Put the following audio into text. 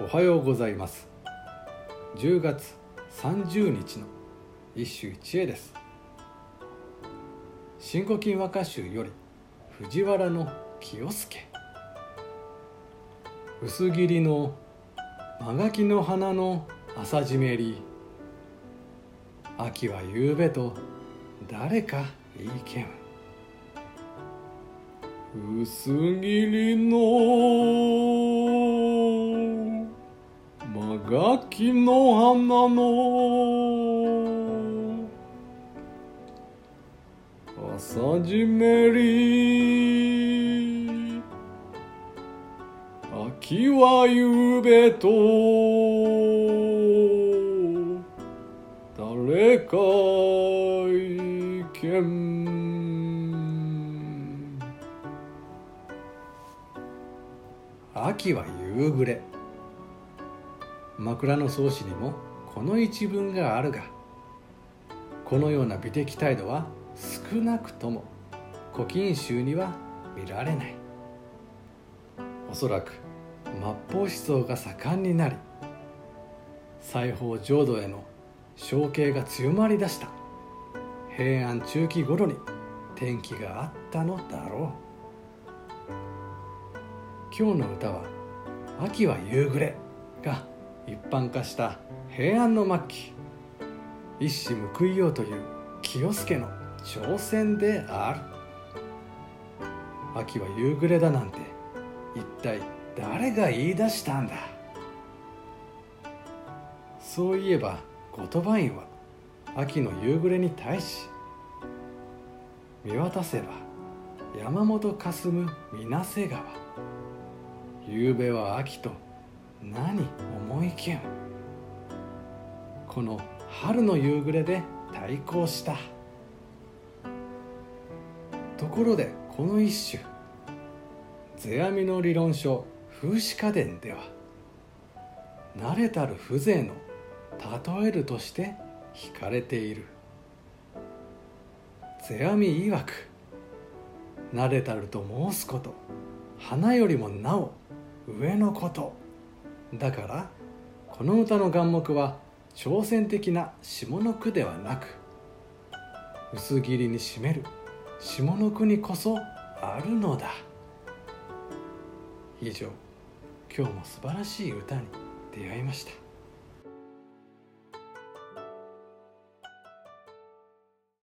おはようございます。10月30日の一首一会です。新古今和歌集より藤原の清介薄切りの間垣の花の朝じめり。秋は夕べと誰か言いけん薄切りの間垣の花の朝じめり秋は夕べと誰か意見秋は夕暮れ。枕草子にもこの一文があるがこのような美的態度は少なくとも古今集には見られない。おそらく末法思想が盛んになり西方浄土への承継が強まりだした平安中期頃に転機があったのだろう。今日の歌は「秋は夕暮れ」が一般化した平安の末期。一矢報いようという清助の挑戦である。秋は夕暮れだなんて一体誰が言い出したんだ。そういえば後鳥羽院は秋の夕暮れに対し見渡せば山本かすむ水瀬川。夕べは秋と何思いけん。この春の夕暮れで対抗した。ところでこの一首。世阿弥の理論書風刺家電では。慣れたる風情の例えるとして引かれている。世阿弥曰く。慣れたると申すこと。花よりもなお上のこと。だからこの歌の眼目は挑戦的な下の句ではなく薄切りに締める下の句にこそあるのだ。以上今日も素晴らしい歌に出会いました。